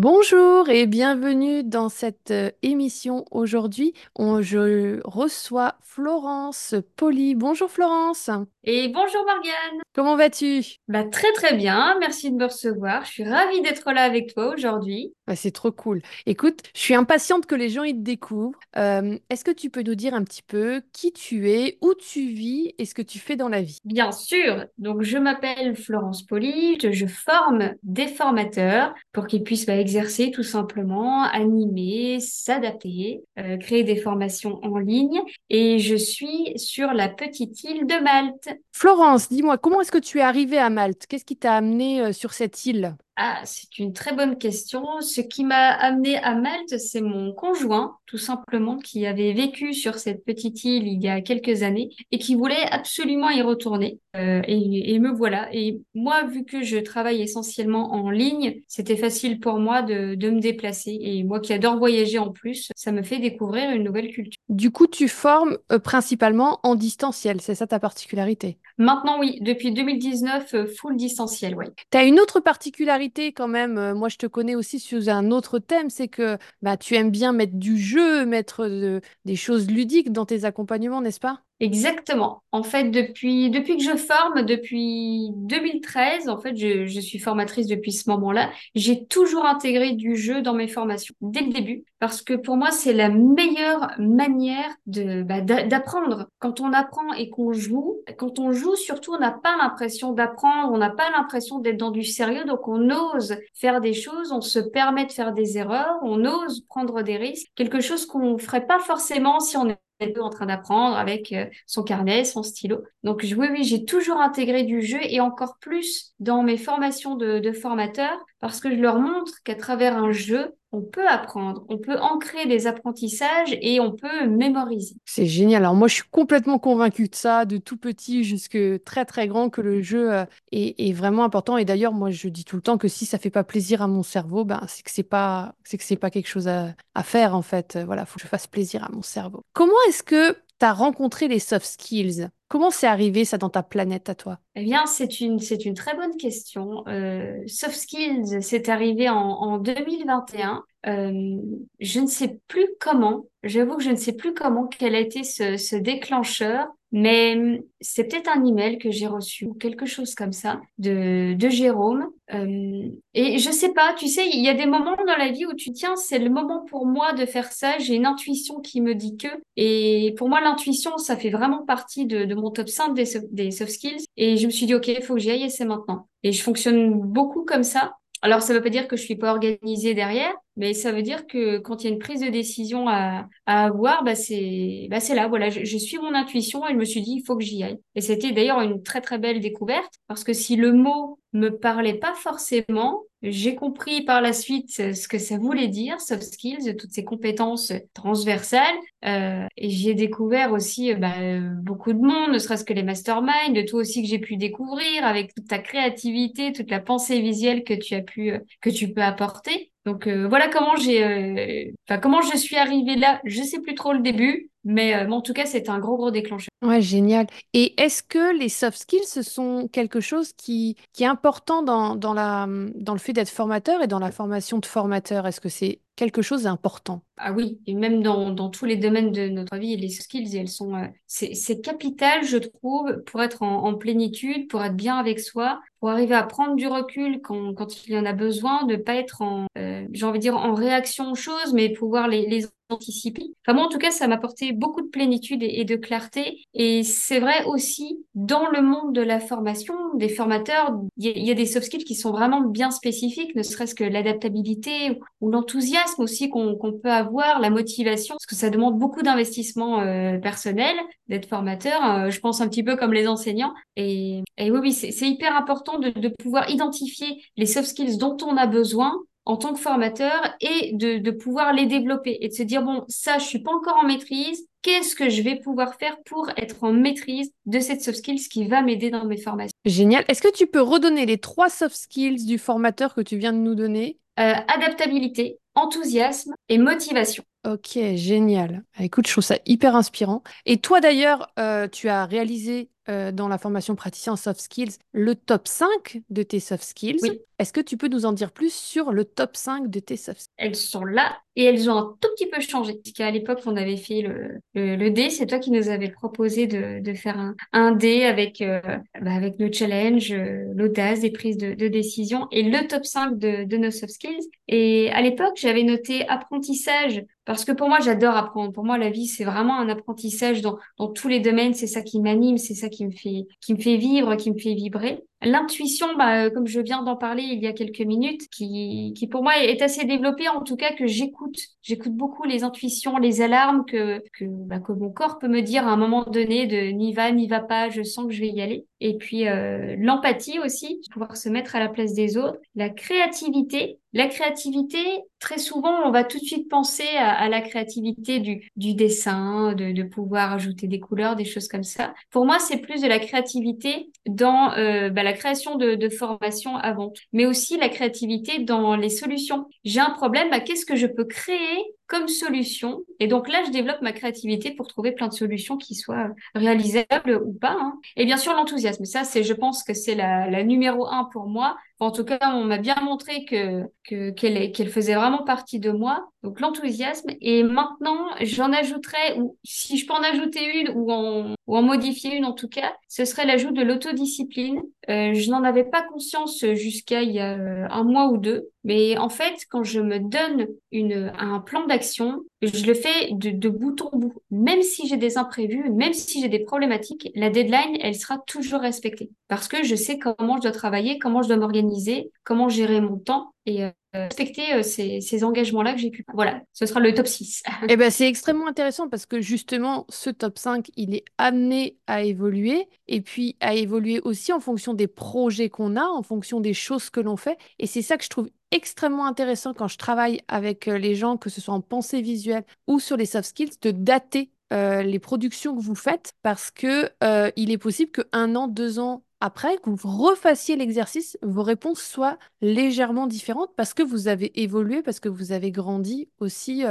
Bonjour et bienvenue dans cette euh, émission. Aujourd'hui, je reçois Florence Poli. Bonjour Florence. Et bonjour Morgane. Comment vas-tu? Bah très très bien, merci de me recevoir. Je suis ravie d'être là avec toi aujourd'hui. C'est trop cool. Écoute, je suis impatiente que les gens ils te découvrent. Euh, est-ce que tu peux nous dire un petit peu qui tu es, où tu vis et ce que tu fais dans la vie? Bien sûr. Donc je m'appelle Florence Poli, je, forme des formateurs pour qu'ils puissent bah, exercer tout simplement, animer, s'adapter, euh, créer des formations en ligne. Et je suis sur la petite île de Malte. Florence, dis-moi, comment est-ce que tu es arrivée à Malte? Qu'est-ce qui t'a amené euh, sur cette île? Ah, c'est une très bonne question. Ce qui m'a amené à Malte, c'est mon conjoint, tout simplement, qui avait vécu sur cette petite île il y a quelques années et qui voulait absolument y retourner. Euh, et, me voilà. Et moi, vu que je travaille essentiellement en ligne, c'était facile pour moi de, me déplacer. Et moi qui adore voyager en plus, ça me fait découvrir une nouvelle culture. Du coup, tu formes euh, principalement en distanciel, c'est ça ta particularité? Maintenant, oui. Depuis 2019, euh, full distanciel, oui. Tu as une autre particularité quand même, euh, moi je te connais aussi sur un autre thème, c'est que bah, tu aimes bien mettre du jeu, mettre des choses ludiques dans tes accompagnements, n'est-ce pas? Exactement. En fait, depuis, depuis que je forme, depuis 2013, en fait, je, je suis formatrice depuis ce moment-là, j'ai toujours intégré du jeu dans mes formations, dès le début, parce que pour moi, c'est la meilleure manière de bah, d'apprendre. Quand on apprend et qu'on joue, quand on joue, surtout, on n'a pas l'impression d'apprendre, on n'a pas l'impression d'être dans du sérieux, donc on ose faire des choses, on se permet de faire des erreurs, on ose prendre des risques, quelque chose qu'on ferait pas forcément si on en train d'apprendre avec euh, son carnet, son stylo. Donc oui, oui, j'ai toujours intégré du jeu et encore plus dans mes formations de, de formateurs parce que je leur montre qu'à travers un jeu, on peut apprendre, on peut ancrer des apprentissages et on peut mémoriser. C'est génial. Alors moi, je suis complètement convaincue de ça, de tout petit jusque très très grand, que le jeu euh, est, vraiment important. Et d'ailleurs, moi, je dis tout le temps que si ça fait pas plaisir à mon cerveau, ben c'est que c'est pas c'est que c'est pas quelque chose à, à faire en fait. Voilà, faut que je fasse plaisir à mon cerveau. Comment est-ce que tu as rencontré les soft skills Comment c'est arrivé ça dans ta planète à toi? Eh bien, c'est une, c'est une très bonne question. Euh, soft skills, c'est arrivé en, en 2021. Euh, je ne sais plus comment, j'avoue que je ne sais plus comment, quel a été ce, ce déclencheur, mais hum, c'est peut-être un email que j'ai reçu ou quelque chose comme ça de, de Jérôme. Euh, et je sais pas, tu sais, il y a des moments dans la vie où tu tiens, c'est le moment pour moi de faire ça. J'ai une intuition qui me dit que. Et pour moi, l'intuition, ça fait vraiment partie de, de mon top 5 des, des soft skills. Et je me suis dit, OK, il faut que j'y aille et c'est maintenant. Et je fonctionne beaucoup comme ça. Alors, ça ne veut pas dire que je suis pas organisée derrière, mais ça veut dire que quand il y a une prise de décision à, à avoir, bah c'est bah là. Voilà, je, suis mon intuition et je me suis dit il faut que j'y aille. Et c'était d'ailleurs une très très belle découverte parce que si le mot me parlait pas forcément, j'ai compris par la suite ce que ça voulait dire, soft skills, toutes ces compétences transversales. Euh, et j'ai découvert aussi bah, beaucoup de monde, ne serait-ce que les masterminds, de tout aussi que j'ai pu découvrir avec toute ta créativité, toute la pensée visuelle que tu as pu que tu peux apporter. Donc euh, voilà comment j'ai, euh, comment je suis arrivée là. Je sais plus trop le début, mais, euh, en tout cas c'est un gros gros déclencheur. Ouais, génial. Et est-ce que les soft skills ce sont quelque chose qui, est important dans, dans la, dans le fait d'être formateur et dans la formation de formateur Est-ce que c'est quelque chose d'important. Ah oui, et même dans, dans, tous les domaines de notre vie, les skills, elles sont, euh, c'est capital, je trouve, pour être en, plénitude, pour être bien avec soi, pour arriver à prendre du recul quand, quand il y en a besoin, de pas être en, euh, j'ai envie de dire, en réaction aux choses, mais pouvoir les anticiper. Enfin, moi, en tout cas, ça m'a apporté beaucoup de plénitude et, de clarté. Et c'est vrai aussi, dans le monde de la formation, des formateurs, il y, a des soft skills qui sont vraiment bien spécifiques, ne serait-ce que l'adaptabilité ou, ou l'enthousiasme aussi qu'on peut avoir, la motivation, parce que ça demande beaucoup d'investissement euh, personnel d'être formateur. Euh, je pense un petit peu comme les enseignants. Et, oui, oui, c'est hyper important de pouvoir identifier les soft skills dont on a besoin en tant que formateur et de, de pouvoir les développer et de se dire, bon, ça, je suis pas encore en maîtrise. Qu'est-ce que je vais pouvoir faire pour être en maîtrise de cette soft skills qui va m'aider dans mes formations? Génial. Est-ce que tu peux redonner les trois soft skills du formateur que tu viens de nous donner? Euh, adaptabilité, enthousiasme et motivation. Ok, génial. Écoute, je trouve ça hyper inspirant. Et toi d'ailleurs, euh, tu as réalisé euh, dans la formation praticien soft skills le top 5 de tes soft skills. Oui. Est-ce que tu peux nous en dire plus sur le top 5 de tes soft skills? Elles sont là et elles ont un tout petit peu changé. Parce qu'à l'époque, on avait fait le, le, le dé. C'est toi qui nous avais proposé de, de faire un, un dé avec, euh, bah, avec le challenge, euh, l'audace des prises de, de décision et le top 5 de, de nos soft skills. Et à l'époque, j'avais noté apprentissage parce que pour moi, j'adore apprendre. Pour moi, la vie, c'est vraiment un apprentissage dans, dans tous les domaines. C'est ça qui m'anime, c'est ça qui me fait, qui me fait vivre, qui me fait vibrer. L'intuition, bah, comme je viens d'en parler il y a quelques minutes, qui, qui pour moi est assez développée, en tout cas que j'écoute. J'écoute beaucoup les intuitions, les alarmes que, que, bah, que mon corps peut me dire à un moment donné de n'y va, n'y va pas, je sens que je vais y aller. Et puis euh, l'empathie aussi, pouvoir se mettre à la place des autres. La créativité. La créativité, très souvent, on va tout de suite penser à, à la créativité du, du dessin, de, de pouvoir ajouter des couleurs, des choses comme ça. Pour moi, c'est plus de la créativité dans euh, bah, la création de, de formation avant, mais aussi la créativité dans les solutions. J'ai un problème, bah, qu'est-ce que je peux créer comme solution. Et donc là, je développe ma créativité pour trouver plein de solutions qui soient réalisables ou pas. Hein. Et bien sûr, l'enthousiasme. Ça, c'est, je pense que c'est la, la numéro un pour moi. En tout cas, on m'a bien montré que que qu'elle qu'elle faisait vraiment partie de moi. Donc l'enthousiasme. Et maintenant, j'en ajouterais, ou si je peux en ajouter une ou en ou en modifier une en tout cas, ce serait l'ajout de l'autodiscipline. Euh, je n'en avais pas conscience jusqu'à il y a un mois ou deux. Mais en fait, quand je me donne une, un plan d'action, je le fais de, bout en bout. Même si j'ai des imprévus, même si j'ai des problématiques, la deadline, elle sera toujours respectée. Parce que je sais comment je dois travailler, comment je dois m'organiser, comment gérer mon temps. Et euh, respecter euh, ces, ces engagements-là que j'ai pu. Voilà, ce sera le top 6. Eh ben, c'est extrêmement intéressant parce que justement, ce top 5, il est amené à évoluer et puis à évoluer aussi en fonction des projets qu'on a, en fonction des choses que l'on fait. Et c'est ça que je trouve extrêmement intéressant quand je travaille avec euh, les gens, que ce soit en pensée visuelle ou sur les soft skills, de dater euh, les productions que vous faites parce que euh, il est possible que un an, deux ans après, que vous refassiez l'exercice, vos réponses soient légèrement différentes parce que vous avez évolué, parce que vous avez grandi aussi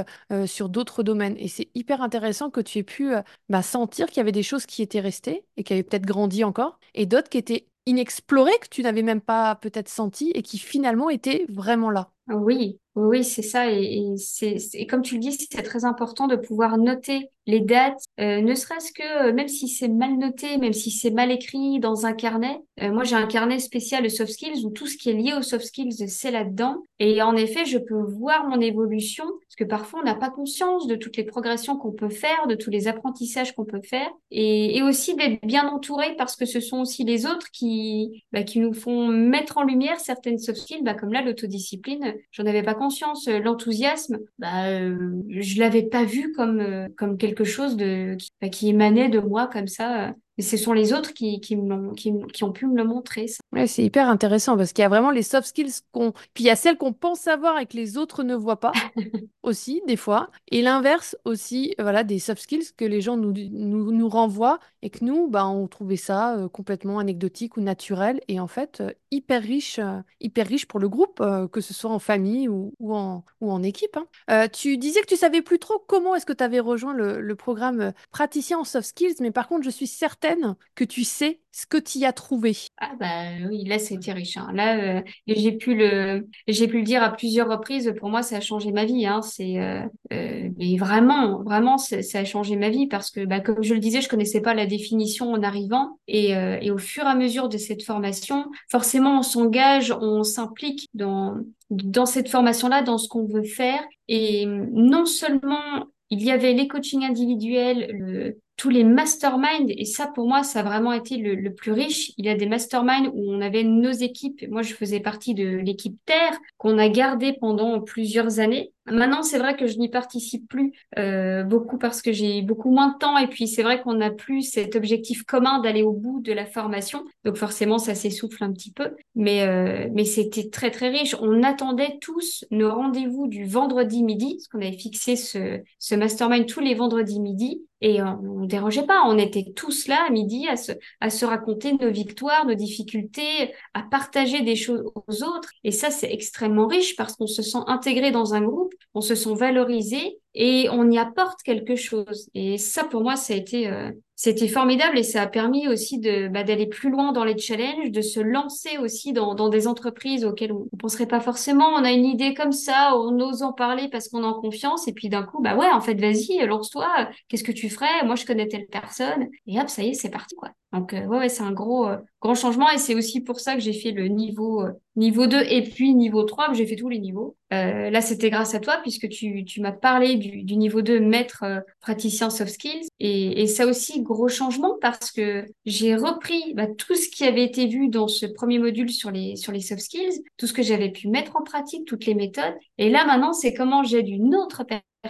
sur d'autres domaines. Et c'est hyper intéressant que tu aies pu bah, sentir qu'il y avait des choses qui étaient restées et qui avaient peut-être grandi encore, et d'autres qui étaient inexplorées, que tu n'avais même pas peut-être senti et qui finalement étaient vraiment là. Oui, oui, c'est ça. Et, et comme tu le dis, c'est très important de pouvoir noter les dates, euh, ne serait-ce que, euh, même si c'est mal noté, même si c'est mal écrit dans un carnet. Euh, moi, j'ai un carnet spécial de soft skills où tout ce qui est lié aux soft skills, c'est là-dedans. Et en effet, je peux voir mon évolution que parfois, on n'a pas conscience de toutes les progressions qu'on peut faire, de tous les apprentissages qu'on peut faire et, et aussi d'être bien entouré parce que ce sont aussi les autres qui, bah, qui nous font mettre en lumière certaines soft skills, bah, comme là, l'autodiscipline. J'en avais pas conscience. L'enthousiasme, bah, euh, je l'avais pas vu comme, comme quelque chose de, bah, qui émanait de moi comme ça. Et ce sont les autres qui, qui, me qui, qui, ont pu me le montrer. Ça. Ouais, c'est hyper intéressant parce qu'il y a vraiment les soft skills qu'on. Puis il y a celles qu'on pense savoir et que les autres ne voient pas aussi, des fois. Et l'inverse aussi, voilà, des soft skills que les gens nous, nous, nous renvoient et que nous, bah, on trouvait ça euh, complètement anecdotique ou naturel et en fait euh, hyper riche, euh, hyper riche pour le groupe, que ce soit en famille ou, ou, en, ou en équipe. Hein. tu disais que tu savais plus trop comment est-ce que tu avais rejoint le, le programme praticien en soft skills, mais par contre, je suis certaine que tu sais ce que tu y as trouvé. Ah bah oui, là c'était riche. Hein. Là, euh, j'ai pu le, j'ai pu le dire à plusieurs reprises. Pour moi, ça a changé ma vie. Hein. C'est, euh, euh, mais vraiment, vraiment, ça a changé ma vie parce que, bah, comme je le disais, je connaissais pas la définition en arrivant et, au fur et à mesure de cette formation, forcément, on s'engage, on s'implique dans dans cette formation-là, dans ce qu'on veut faire. Et non seulement il y avait les coachings individuels, le, tous les masterminds, et ça pour moi, ça a vraiment été le, plus riche. Il y a des masterminds où on avait nos équipes. Moi, je faisais partie de l'équipe Terre qu'on a gardée pendant plusieurs années Maintenant, c'est vrai que je n'y participe plus euh, beaucoup parce que j'ai beaucoup moins de temps et puis c'est vrai qu'on n'a plus cet objectif commun d'aller au bout de la formation. Donc forcément, ça s'essouffle un petit peu. Mais, euh, mais c'était très très riche. On attendait tous nos rendez-vous du vendredi midi, parce qu'on avait fixé ce, ce mastermind tous les vendredis midi. Et on ne dérangeait pas, on était tous là à midi à se, à se raconter nos victoires, nos difficultés, à partager des choses aux autres. Et ça, c'est extrêmement riche parce qu'on se sent intégré dans un groupe, on se sent valorisé et on y apporte quelque chose. Et ça, pour moi, ça a été, euh, c'était formidable et ça a permis aussi de bah, d'aller plus loin dans les challenges, de se lancer aussi dans, des entreprises auxquelles on ne penserait pas forcément. On a une idée comme ça, on ose en parler parce qu'on a en confiance et puis d'un coup, bah ouais, en fait, vas-y, lance-toi. Qu'est-ce que tu ferais? Moi, je connais telle personne et hop, ça y est, c'est parti quoi. Donc euh, ouais, ouais c'est un gros euh, grand changement et c'est aussi pour ça que j'ai fait le niveau euh, niveau 2 et puis niveau 3, j'ai fait tous les niveaux. là, c'était grâce à toi puisque tu, tu m'as parlé du, du niveau 2 maître praticien soft skills. Et, et ça aussi gros changement parce que j'ai repris bah, tout ce qui avait été vu dans ce premier module sur les sur les soft skills, tout ce que j'avais pu mettre en pratique, toutes les méthodes. Et là maintenant, c'est comment j'ai d'une autre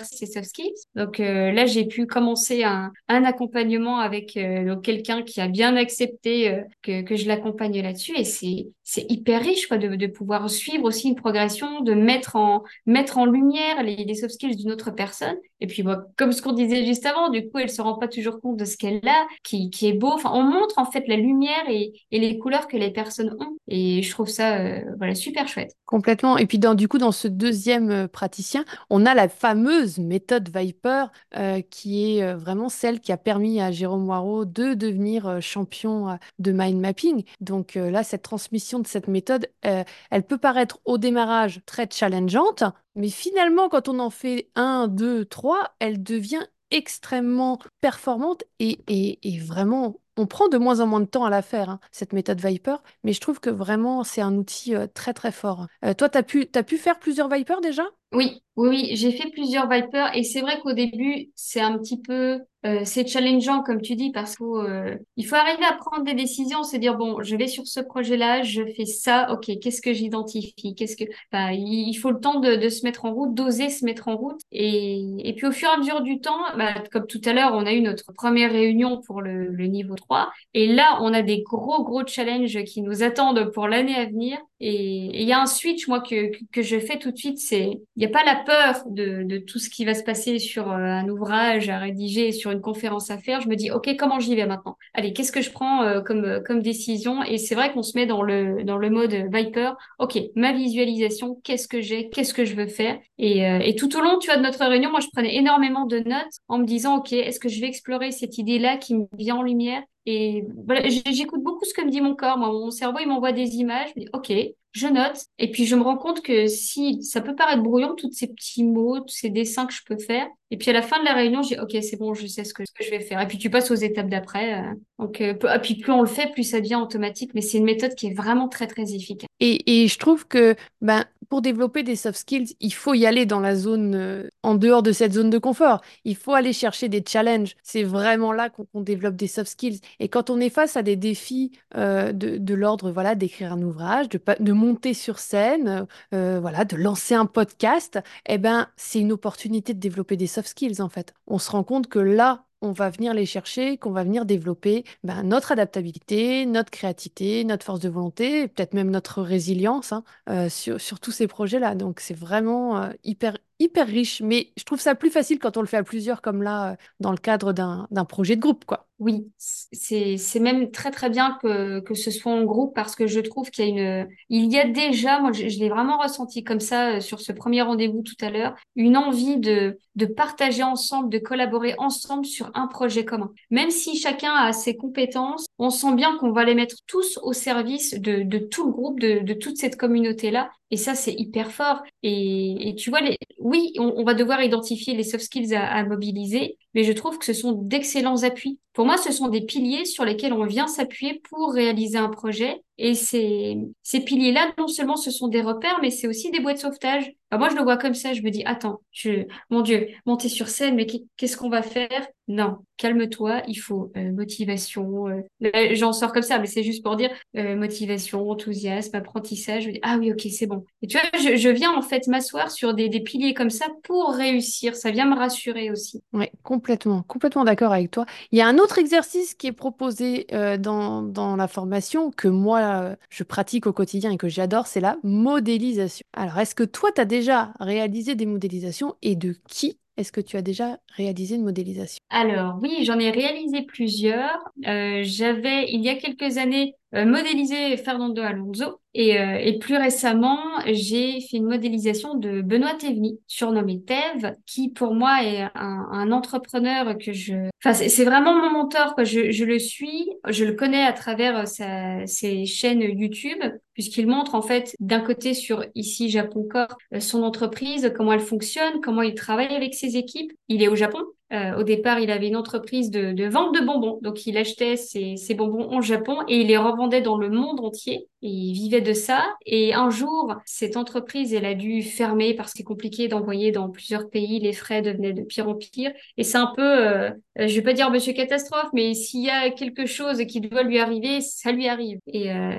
ces soft skills. Donc euh, là, j'ai pu commencer un, un accompagnement avec euh, quelqu'un qui a bien accepté euh, que, que je l'accompagne là-dessus et c'est hyper riche quoi de, de pouvoir suivre aussi une progression, de mettre en mettre en lumière les, les soft skills d'une autre personne. Et puis comme ce qu'on disait juste avant, du coup, elle se rend pas toujours compte de ce qu'elle a, qui qui est beau. Enfin, on montre en fait la lumière et, et les couleurs que les personnes ont et je trouve ça voilà super chouette. Complètement. Et puis dans du coup dans ce deuxième praticien, on a la fameuse méthode Viper, euh, qui est euh, vraiment celle qui a permis à Jérôme Moirot de devenir euh, champion de mind mapping. Donc là, cette transmission de cette méthode, elle peut paraître au démarrage très challengeante, mais finalement, quand on en fait un, deux, trois, elle devient extrêmement performante et, et vraiment on prend de moins en moins de temps à la faire, hein, cette méthode Viper, mais je trouve que vraiment c'est un outil très très fort. toi, tu pu, as pu faire plusieurs Viper déjà? Oui, oui, oui, j'ai fait plusieurs Vipers et c'est vrai qu'au début, c'est un petit peu, euh, c'est challengeant comme tu dis parce qu'il euh, faut arriver à prendre des décisions, se dire bon, je vais sur ce projet-là, je fais ça, ok, qu'est-ce que j'identifie, qu'est-ce que, bah, il faut le temps de, de se mettre en route, d'oser se mettre en route et, et puis au fur et à mesure du temps, bah, comme tout à l'heure, on a eu notre première réunion pour le, le niveau 3 et là, on a des gros gros challenges qui nous attendent pour l'année à venir et il y a un switch moi que que je fais tout de suite, c'est il n'y a pas la peur de, de, tout ce qui va se passer sur euh, un ouvrage à rédiger, sur une conférence à faire. Je me dis, OK, comment j'y vais maintenant? Allez, qu'est-ce que je prends euh, comme, euh, comme décision? Et c'est vrai qu'on se met dans le, dans le mode Viper. OK, ma visualisation, qu'est-ce que j'ai? Qu'est-ce que je veux faire? Et, et tout au long, tu vois, de notre réunion, moi, je prenais énormément de notes en me disant, OK, est-ce que je vais explorer cette idée-là qui me vient en lumière? Et voilà, j'écoute beaucoup ce que me dit mon corps. Moi, mon cerveau, il m'envoie des images. Je me dis, OK, je note. Et puis, je me rends compte que si ça peut paraître brouillon, tous ces petits mots, tous ces dessins que je peux faire. Et puis, à la fin de la réunion, dis, OK, c'est bon, je sais ce que, je vais faire. Et puis, tu passes aux étapes d'après. Euh. donc, euh, et puis, plus on le fait, plus ça devient automatique. Mais c'est une méthode qui est vraiment très, très efficace. Et, et je trouve que, ben, pour développer des soft skills, il faut y aller dans la zone, euh, en dehors de cette zone de confort. Il faut aller chercher des challenges. C'est vraiment là qu'on développe des soft skills. Et quand on est face à des défis de, de l'ordre, voilà, d'écrire un ouvrage, de, de monter sur scène, euh, voilà, de lancer un podcast, eh ben, c'est une opportunité de développer des soft skills en fait. On se rend compte que là, on va venir les chercher, qu'on va venir développer ben, notre adaptabilité, notre créativité, notre force de volonté, peut-être même notre résilience hein, euh, sur, tous ces projets-là. Donc c'est vraiment euh, hyper hyper riche, mais je trouve ça plus facile quand on le fait à plusieurs, comme là, dans le cadre d'un projet de groupe, quoi. Oui, c'est c'est même très très bien que que ce soit en groupe parce que je trouve qu'il y a une il y a déjà moi je, l'ai vraiment ressenti comme ça euh, sur ce premier rendez-vous tout à l'heure une envie de de partager ensemble de collaborer ensemble sur un projet commun même si chacun a ses compétences on sent bien qu'on va les mettre tous au service de de tout le groupe de de toute cette communauté là et ça, c'est hyper fort. Et, et tu vois, les, oui, on, on, va devoir identifier les soft skills à, à, mobiliser, mais je trouve que ce sont d'excellents appuis. Pour moi, ce sont des piliers sur lesquels on vient s'appuyer pour réaliser un projet Et ces, ces piliers-là, non seulement ce sont des repères, mais c'est aussi des boîtes de sauvetage. moi, je le vois comme ça. Je me dis, attends, je, mon Dieu, monter sur scène, mais qu'est-ce qu'on va faire? Non, calme-toi. Il faut euh, motivation. Euh, j'en sors comme ça, mais c'est juste pour dire euh, motivation, enthousiasme, apprentissage. Ah oui, ok, c'est bon. Et tu vois, je, je viens en fait m'asseoir sur des, des piliers comme ça pour réussir. Ça vient me rassurer aussi. Oui, complètement, complètement d'accord avec toi. Il y a un autre exercice qui est proposé dans, dans la formation que moi, je pratique au quotidien et que j'adore, c'est la modélisation. Alors, est-ce que toi, tu as déjà réalisé des modélisations et de qui est-ce que tu as déjà réalisé une modélisation? Alors oui, j'en ai réalisé plusieurs. Euh, j'avais, il y a quelques années, euh, modélisé Fernando Alonso et, euh, et plus récemment, j'ai fait une modélisation de Benoît Théveny, surnommé Tev, qui pour moi est un, un entrepreneur que je... Enfin, c'est vraiment mon mentor, quoi. Je, je, le suis, je le connais à travers sa, ses chaînes YouTube, puisqu'il montre en fait d'un côté sur ici Japon Corps son entreprise, comment elle fonctionne, comment il travaille avec ses équipes. Il est au Japon, euh, au départ, il avait une entreprise de, vente de bonbons. Donc, il achetait ses, ses, bonbons au Japon et il les revendait dans le monde entier. Il vivait de ça. Et un jour, cette entreprise, elle a dû fermer parce que c'est compliqué d'envoyer dans plusieurs pays. Les frais devenaient de pire en pire. Et c'est un peu, euh, je vais pas dire monsieur catastrophe, mais s'il y a quelque chose qui doit lui arriver, ça lui arrive. Et, euh,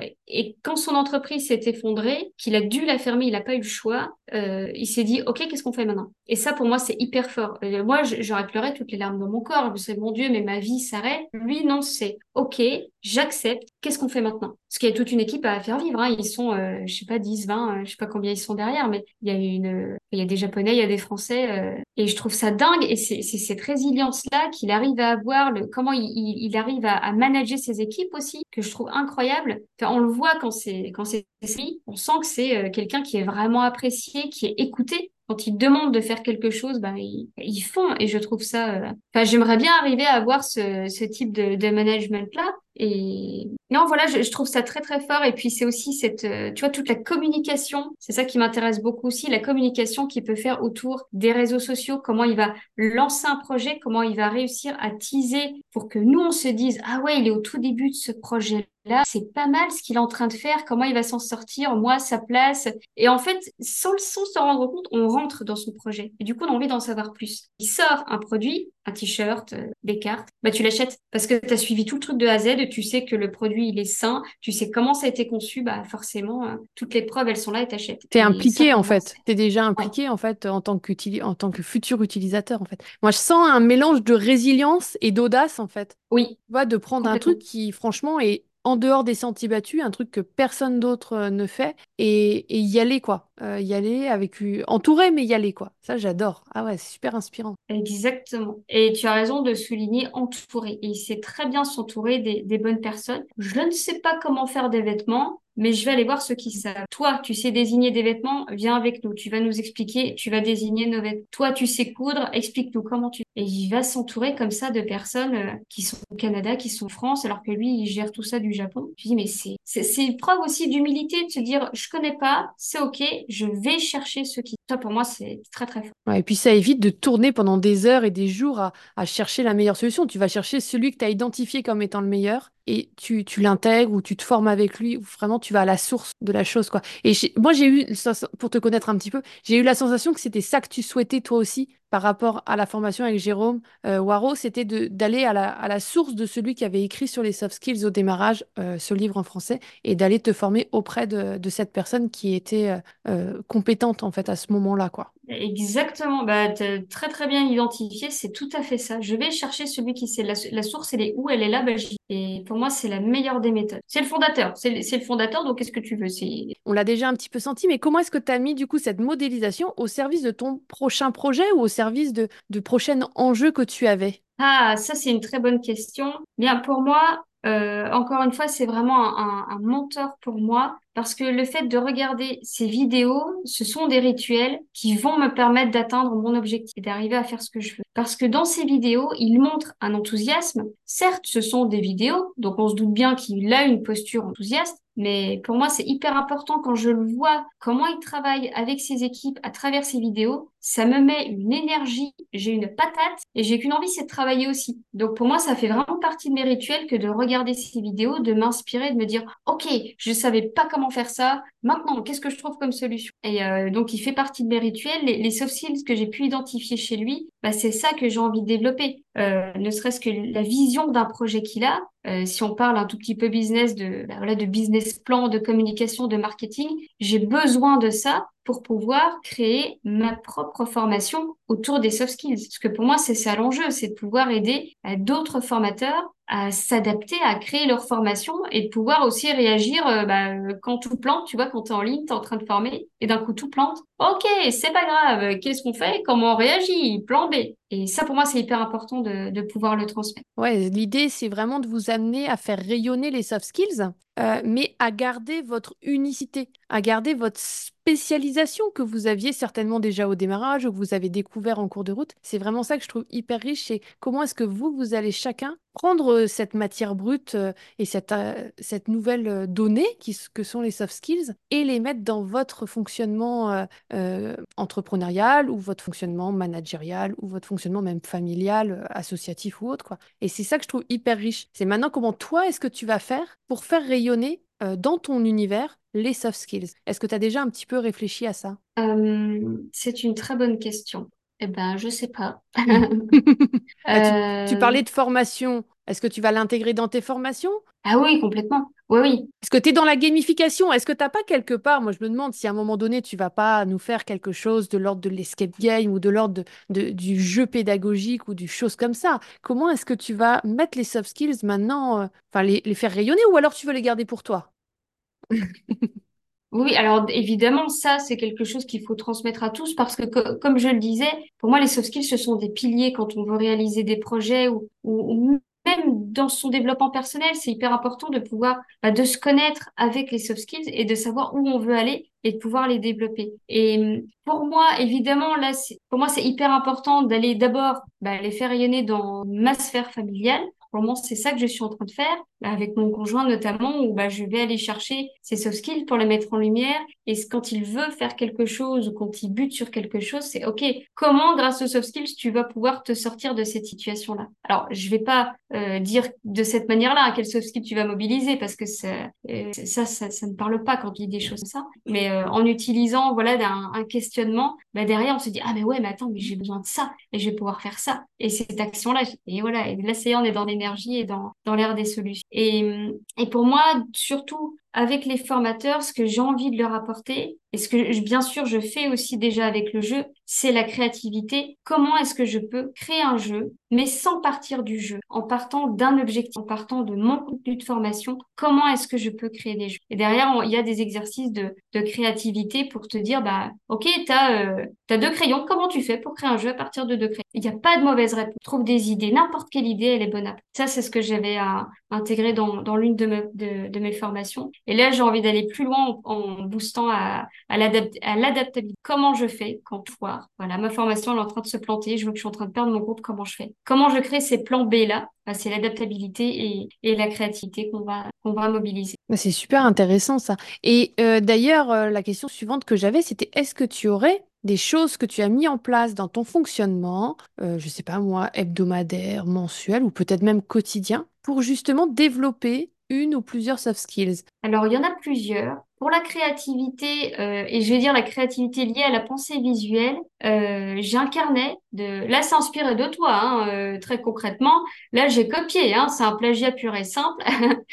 quand son entreprise s'est effondrée, qu'il a dû la fermer, il n'a pas eu le choix, euh, il s'est dit, OK, qu'est-ce qu'on fait maintenant? Et ça, pour moi, c'est hyper fort. moi, j'aurais pleuré toutes les larmes dans mon corps. Je me suis mon Dieu, mais ma vie s'arrête. Lui, non, c'est OK, j'accepte. Qu'est-ce qu'on fait maintenant? Qu'il y a toute une équipe à faire vivre. Hein. Ils sont, euh, je sais pas, 10, 20, euh, je sais pas combien ils sont derrière, mais il y a une, il y a des Japonais, il y a des Français. Euh, et je trouve ça dingue. Et c'est cette résilience-là qu'il arrive à avoir, le, comment il, il, arrive à, à, manager ses équipes aussi, que je trouve incroyable. Enfin, on le voit quand c'est quand c'est on sent que c'est euh, quelqu'un qui est vraiment apprécié, qui est écouté quand ils demandent de faire quelque chose, ben, ils, font. Et je trouve ça. Euh, enfin, j'aimerais bien arriver à avoir ce, ce type de, de management-là. Et non, voilà, je, trouve ça très très fort. Et puis c'est aussi cette, euh, tu vois, toute la communication. C'est ça qui m'intéresse beaucoup aussi, la communication qu'il peut faire autour des réseaux sociaux. Comment il va lancer un projet, comment il va réussir à teaser pour que nous on se dise ah ouais, il est au tout début de ce projet là, c'est pas mal ce qu'il est en train de faire, comment il va s'en sortir, moi, sa place. Et en fait, sans, sans se rendre compte, on rentre dans son projet. Et du coup, on a envie d'en savoir plus. Il sort un produit, un t-shirt, euh, des cartes, bah tu l'achètes parce que tu as suivi tout le truc de A à Z, tu sais que le produit il est sain, tu sais comment ça a été conçu, bah forcément euh, toutes les preuves elles sont là et t'achètes. T'es impliqué en fait, t'es déjà impliqué en fait en tant que en tant que futur utilisateur en fait. Moi je sens un mélange de résilience et d'audace en fait. Oui. Tu vois, de prendre un truc qui franchement est en dehors des sentiers battus, un truc que personne d'autre euh, ne fait, et, y aller, quoi. Euh, y aller avec... Entouré, mais y aller, quoi. Ça, j'adore. Ah ouais, c'est super inspirant. Exactement. Et tu as raison de souligner entouré. Et il sait très bien s'entourer des, des bonnes personnes. Je ne sais pas comment faire des vêtements, mais je vais aller voir ceux qui savent. Toi, tu sais désigner des vêtements, viens avec nous. Tu vas nous expliquer, tu vas désigner nos vêtements. Toi, tu sais coudre, explique-nous comment tu. Et il va s'entourer comme ça de personnes euh, qui sont au Canada, qui sont en France, alors que lui, il gère tout ça du Japon. Je dis, mais c'est, une preuve aussi d'humilité de se dire, je connais pas, c'est ok, je vais chercher ceux qui. Toi, pour moi, c'est très, très fort. Et puis ça évite de tourner pendant des heures et des jours à, à chercher la meilleure solution. Tu vas chercher celui que tu as identifié comme étant le meilleur et tu, tu l'intègres ou tu te formes avec lui ou vraiment tu vas à la source de la chose quoi. Et moi j'ai eu pour te connaître un petit peu, j'ai eu la sensation que c'était ça que tu souhaitais toi aussi par rapport à la formation avec Jérôme euh, Waro, c'était d'aller à la, source de celui qui avait écrit sur les soft skills au démarrage euh, ce livre en français et d'aller te former auprès de, de, cette personne qui était euh, euh compétente en fait à ce moment-là quoi. Exactement, bah, très très bien identifié, c'est tout à fait ça. Je vais chercher celui qui sait la, la source, elle est où, elle est là, bah, et pour moi c'est la meilleure des méthodes. C'est le fondateur, c'est le, fondateur, donc qu'est-ce que tu veux? On l'a déjà un petit peu senti, mais comment est-ce que tu as mis du coup cette modélisation au service de ton prochain projet ou au service de, de prochains enjeux que tu avais? Ah, ça c'est une très bonne question. Bien, pour moi, euh, encore une fois, c'est vraiment un, un, mentor pour moi parce que le fait de regarder ces vidéos, ce sont des rituels qui vont me permettre d'atteindre mon objectif et d'arriver à faire ce que je veux. Parce que dans ces vidéos, il montre un enthousiasme. Certes, ce sont des vidéos, donc on se doute bien qu'il a une posture enthousiaste, mais pour moi, c'est hyper important quand je le vois, comment il travaille avec ses équipes à travers ses vidéos. Ça me met une énergie, j'ai une patate et j'ai qu'une envie, c'est de travailler aussi. Donc pour moi, ça fait vraiment partie de mes rituels que de regarder ces vidéos, de m'inspirer, de me dire, OK, je savais pas comment faire ça. Maintenant, qu'est-ce que je trouve comme solution? Et euh, donc, il fait partie de mes rituels. Les, les soft skills que j'ai pu identifier chez lui, bah, c'est ça que j'ai envie de développer. Euh, ne serait-ce que la vision d'un projet qu'il a. Euh, si on parle un tout petit peu business, de, bah, voilà, de business plan, de communication, de marketing, j'ai besoin de ça pour pouvoir créer ma propre formation autour des soft skills. Parce que pour moi, c'est ça l'enjeu, c'est de pouvoir aider d'autres formateurs à s'adapter, à créer leur formation et de pouvoir aussi réagir euh, bah, quand tout plante, tu vois, quand tu es en ligne, tu es en train de former et d'un coup tout plante. Ok, c'est pas grave, qu'est-ce qu'on fait? Comment on réagit? Plan B. Et ça, pour moi, c'est hyper important de, de, pouvoir le transmettre. Ouais, l'idée, c'est vraiment de vous amener à faire rayonner les soft skills, euh, mais à garder votre unicité, à garder votre spécialisation que vous aviez certainement déjà au démarrage ou que vous avez découvert en cours de route. C'est vraiment ça que je trouve hyper riche, c'est comment est-ce que vous, vous allez chacun prendre euh, cette matière brute euh, et cette, cette nouvelle donnée qui, que sont les soft skills et les mettre dans votre fonctionnement entrepreneurial ou votre fonctionnement managérial ou votre fonctionnement même familial, associatif ou autre. Quoi. Et c'est ça que je trouve hyper riche. C'est maintenant comment toi, est-ce que tu vas faire pour faire rayonner dans ton univers les soft skills? Est-ce que tu as déjà un petit peu réfléchi à ça? C'est une très bonne question. Eh ben, je sais pas. Ah, tu, parlais de formation. Est-ce que tu vas l'intégrer dans tes formations? Ah oui, complètement. Oui, oui. Est-ce que tu es dans la gamification? Est-ce que tu n'as pas quelque part, moi je me demande si à un moment donné, tu vas pas nous faire quelque chose de l'ordre de l'escape game ou de l'ordre de, du jeu pédagogique ou du chose comme ça? Comment est-ce que tu vas mettre les soft skills maintenant, euh, enfin les, les faire rayonner ou alors tu veux les garder pour toi? Oui, alors évidemment, ça, c'est quelque chose qu'il faut transmettre à tous parce que, comme je le disais, pour moi, les soft skills, ce sont des piliers quand on veut réaliser des projets ou, ou, même dans son développement personnel, c'est hyper important de pouvoir, bah, de se connaître avec les soft skills et de savoir où on veut aller et de pouvoir les développer. Et pour moi, évidemment, là, pour moi, c'est hyper important d'aller d'abord bah, les faire rayonner dans ma sphère familiale pour moi, c'est ça que je suis en train de faire, avec mon conjoint notamment, où bah, je vais aller chercher ses soft skills pour les mettre en lumière. Et quand il veut faire quelque chose ou quand il bute sur quelque chose, c'est OK, comment, grâce aux soft skills, tu vas pouvoir te sortir de cette situation-là? Alors, je vais pas euh, dire de cette manière-là à quel soft skill tu vas mobiliser, parce que euh, ça, ça, ça, ne parle pas quand il dit des choses comme ça. Mais euh, en utilisant voilà un, questionnement, bah, derrière, on se dit, ah mais ouais, mais attends, mais j'ai besoin de ça, et je vais pouvoir faire ça. Et cette action-là, et voilà, et là, c'est on est dans des et dans, dans l'ère des solutions. Et, et pour moi, surtout avec les formateurs, ce que j'ai envie de leur apporter, et ce que bien sûr je fais aussi déjà avec le jeu, c'est la créativité. Comment est-ce que je peux créer un jeu, mais sans partir du jeu, en partant d'un objectif, en partant de mon contenu de formation, comment est-ce que je peux créer des jeux? Et derrière, il y a des exercices de, créativité pour te dire, bah, ok, euh, deux crayons, comment tu fais pour créer un jeu à partir de deux crayons? Il n'y a pas de mauvaise réponse. Trouve des idées, n'importe quelle idée, elle est bonne. Ça, c'est ce que j'avais à intégrer dans, l'une de mes formations. Et là, j'ai envie d'aller plus loin en, boostant à, l'adaptabilité. Comment je fais quand foire Voilà, ma formation elle est en train de se planter. Je vois que je suis en train de perdre mon groupe. Comment je fais? Comment je crée ces plans B là? Bah, C'est l'adaptabilité et, la créativité qu'on va, qu'on va mobiliser. Bah, c'est super intéressant ça. Et euh, d'ailleurs, euh, la question suivante que j'avais, c'était est-ce que tu aurais des choses que tu as mis en place dans ton fonctionnement, euh, je sais pas moi, hebdomadaire, mensuel ou peut-être même quotidien, pour justement développer une ou plusieurs soft skills Alors, il y en a plusieurs. Pour la créativité, euh, et je vais dire la créativité liée à la pensée visuelle, euh, Là, c'est inspiré de toi, hein, euh, très concrètement. Là, j'ai copié, hein, c'est un plagiat pur et simple.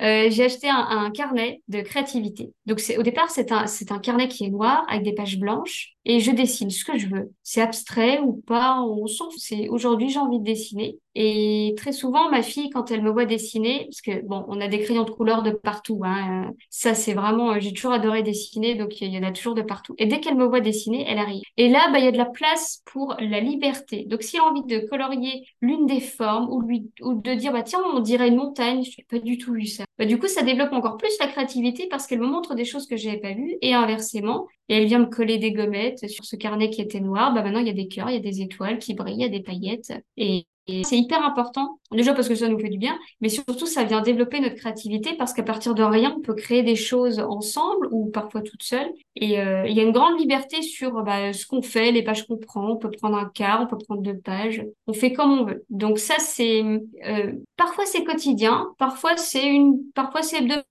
Euh, j'ai acheté un, carnet de créativité. Donc, au départ, c'est un, un carnet qui est noir avec des pages blanches et je dessine ce que je veux. C'est abstrait ou pas, on s'en C'est aujourd'hui, j'ai envie de dessiner. Et très souvent, ma fille, quand elle me voit dessiner, parce que bon, on a des crayons de couleur de partout, hein, ça c'est vraiment, j'ai toujours adoré dessiner, donc il y en a toujours de partout. Et dès qu'elle me voit dessiner, elle arrive. Et là, bah, il y a de la place pour la liberté. Donc, s'il a envie de colorier l'une des formes ou, de dire, bah, tiens, on dirait une montagne, je n'ai pas du tout vu ça. Bah, du coup, ça développe encore plus la créativité parce qu'elle me montre des choses que je n'avais pas vues et inversement. Et elle vient me coller des gommettes sur ce carnet qui était noir. Bah, maintenant, il y a des cœurs, il y a des étoiles qui brillent, il y a des paillettes. Et et c'est hyper important, déjà parce que ça nous fait du bien, mais surtout ça vient développer notre créativité parce qu'à partir de rien, on peut créer des choses ensemble ou parfois toute seule. Et euh, il y a une grande liberté sur bah, ce qu'on fait, les pages qu'on prend. On peut prendre un quart, on peut prendre deux pages. On fait comme on veut. Donc ça, c'est euh, parfois c'est quotidien, parfois c'est une, parfois c'est hebdomadaire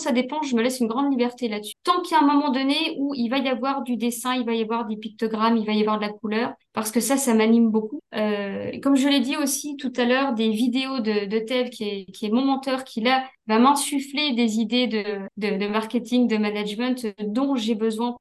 ça dépend, je me laisse une grande liberté là-dessus. Tant qu'il y a un moment donné où il va y avoir du dessin, il va y avoir des pictogrammes, il va y avoir de la couleur, parce que ça, ça m'anime beaucoup. Euh, comme je l'ai dit aussi tout à l'heure, des vidéos de, de qui est, mon menteur, qui là va m'insuffler des idées de, marketing, de management dont j'ai besoin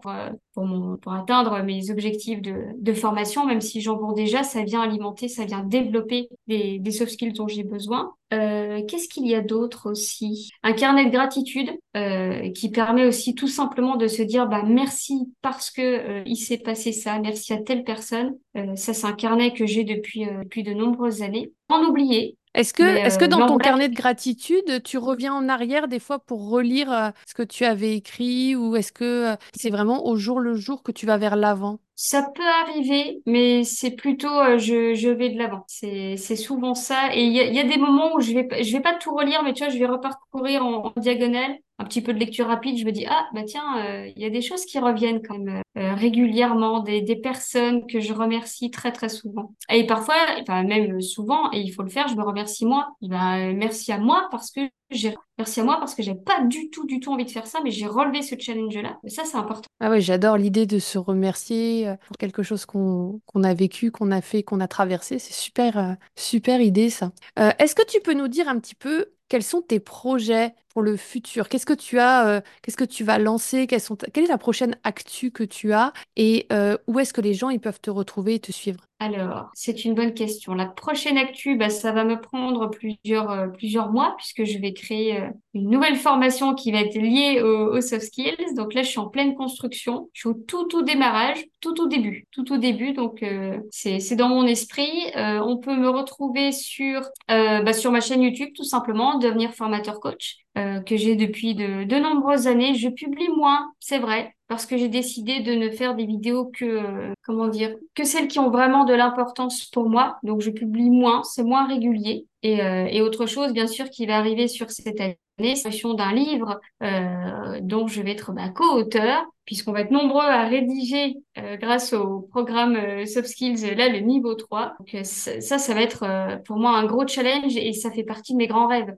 pour, pour atteindre mes objectifs de, formation, même si j'en vends déjà, ça vient alimenter, ça vient développer des, soft skills dont j'ai besoin. Euh, Qu'est-ce qu'il y a d'autre aussi? Un carnet de gratitude euh, qui permet aussi tout simplement de se dire bah merci parce que euh, il s'est passé ça, merci à telle personne. Euh, ça c'est un carnet que j'ai depuis euh, depuis de nombreuses années. En oublier, est-ce que, est-ce que dans ton carnet de gratitude, tu reviens en arrière des fois pour relire euh, ce que tu avais écrit ou est-ce que euh, c'est vraiment au jour le jour que tu vas vers l'avant? Ça peut arriver, mais c'est plutôt euh, je, je vais de l'avant. C'est, c'est souvent ça. Et il y a, y a des moments où je vais, je vais pas tout relire, mais tu vois, je vais reparcourir en, diagonale un petit peu de lecture rapide, je me dis ah bah tiens, euh, il y a des choses qui reviennent quand même euh, régulièrement, des, des personnes que je remercie très très souvent. Et parfois, enfin même souvent, et il faut le faire, je me remercie moi. Ben, merci à moi parce que merci à moi parce que j'ai pas du tout du tout envie de faire ça, mais j'ai relevé ce challenge-là. Ça c'est important. Ah ouais, j'adore l'idée de se remercier euh, pour quelque chose qu'on a vécu, qu'on a fait, qu'on a traversé. C'est super super idée ça. Est-ce que tu peux nous dire un petit peu quels sont tes projets pour le futur? Qu'est-ce que tu as, euh, qu'est-ce que tu vas lancer? Quelles sont quelle est la prochaine actu que tu as? Et euh, où est-ce que les gens ils peuvent te retrouver et te suivre? Alors, c'est une bonne question. La prochaine actu, bah, ça va me prendre plusieurs, euh, plusieurs mois puisque je vais créer une nouvelle formation qui va être liée aux, soft skills. Donc là, je suis en pleine construction. Je suis au tout, tout démarrage, tout au début, tout au début. Donc, c'est, c'est dans mon esprit. on peut me retrouver sur, bah, sur ma chaîne YouTube, tout simplement, devenir formateur coach. Que j'ai depuis de, nombreuses années. Je publie moins, c'est vrai, parce que j'ai décidé de ne faire des vidéos que, euh, comment dire, que celles qui ont vraiment de l'importance pour moi. Donc, je publie moins, c'est moins régulier. Et, euh, et autre chose, bien sûr, qui va arriver sur cette année, c'est d'un livre euh, dont je vais être co-auteur, puisqu'on va être nombreux à rédiger euh, grâce au programme euh, Soft Skills, là, le niveau 3. Donc, ça, ça va être pour moi un gros challenge et ça fait partie de mes grands rêves.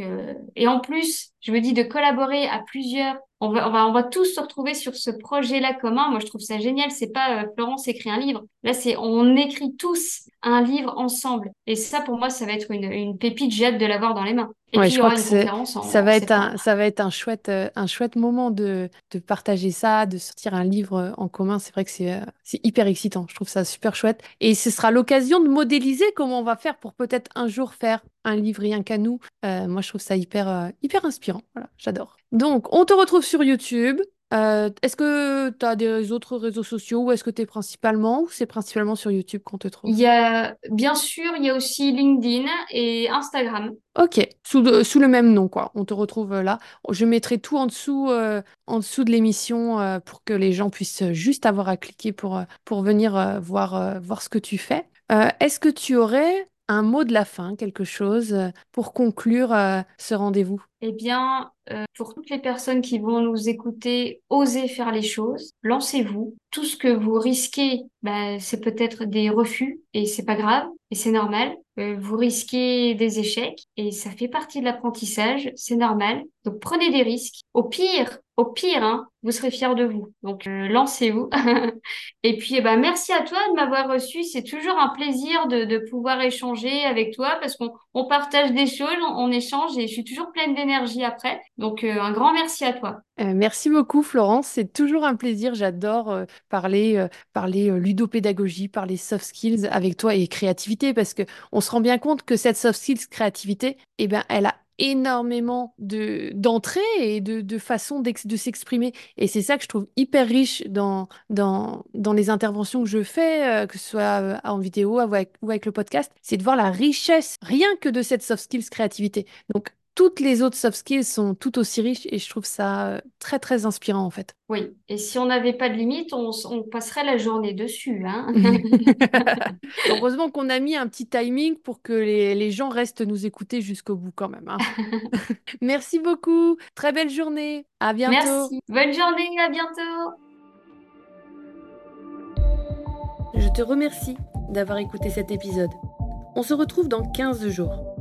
et en plus, je me dis de collaborer à plusieurs on va, on va, on va tous se retrouver sur ce projet-là commun. Moi, je trouve ça génial. C'est pas euh, Florence écrit un livre. Là, c'est on écrit tous un livre ensemble. Et ça, pour moi, ça va être une, une pépite. J'ai hâte de l'avoir dans les mains. Et puis, je crois que ça va être un, ça va être un chouette, euh, un chouette moment de, de partager ça, de sortir un livre euh, en commun. C'est vrai que c'est, c'est hyper excitant. Je trouve ça super chouette. Et ce sera l'occasion de modéliser comment on va faire pour peut-être un jour faire un livre rien qu'à nous. moi, je trouve ça hyper, hyper inspirant. Voilà, j'adore. Donc, on te retrouve sur YouTube. Euh, est-ce que tu as des autres réseaux sociaux ou est-ce que tu es principalement ou c'est principalement sur YouTube qu'on te trouve? Il y a, bien sûr, il y a aussi LinkedIn et Instagram. Ok, sous, sous le même nom, quoi. On te retrouve euh, là. Je mettrai tout en dessous, euh, en dessous de l'émission pour que les gens puissent juste avoir à cliquer pour, pour venir voir, voir ce que tu fais. est-ce que tu aurais un mot de la fin, quelque chose pour conclure ce rendez-vous? Eh bien, euh, pour toutes les personnes qui vont nous écouter, osez faire les choses, lancez-vous. Tout ce que vous risquez, bah, c'est peut-être des refus et c'est pas grave et c'est normal. Euh, vous risquez des échecs et ça fait partie de l'apprentissage, c'est normal. Donc prenez des risques. Au pire, au pire, hein, vous serez fiers de vous. Donc euh, lancez-vous. et puis, eh ben, merci à toi de m'avoir reçu. C'est toujours un plaisir de, pouvoir échanger avec toi parce qu'on on partage des choses, on, échange et je suis toujours pleine d'énergie après. Donc, euh, un grand merci à toi. Euh, merci beaucoup, Florence. C'est toujours un plaisir. J'adore parler, parler ludopédagogie, parler soft skills avec toi et créativité parce que on se rend bien compte que cette soft skills créativité, eh ben, elle a énormément de d'entrées et de, de façons de s'exprimer. Et c'est ça que je trouve hyper riche dans, dans, dans les interventions que je fais, euh, que ce soit euh, en vidéo ou avec, ou avec le podcast, c'est de voir la richesse rien que de cette soft skills créativité. Donc, toutes les autres soft skills sont tout aussi riches et je trouve ça euh, très très inspirant en fait. Oui, et si on n'avait pas de limite, on, passerait la journée dessus. Hein Heureusement qu'on a mis un petit timing pour que les, gens restent nous écouter jusqu'au bout quand même. Hein. Merci beaucoup, très belle journée, à bientôt. Merci, bonne journée, à bientôt. Je te remercie d'avoir écouté cet épisode. On se retrouve dans 15 jours.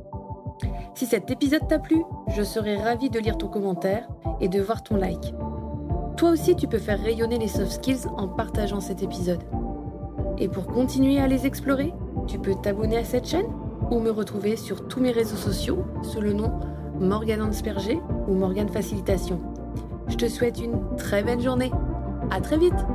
Si cet épisode t'a plu, je serai ravie de lire ton commentaire et de voir ton like. Toi aussi, tu peux faire rayonner les soft skills en partageant cet épisode. Et pour continuer à les explorer, tu peux t'abonner à cette chaîne ou me retrouver sur tous mes réseaux sociaux sous le nom Morgane Ansperger ou Morgane Facilitation. Je te souhaite une très belle journée. À très vite!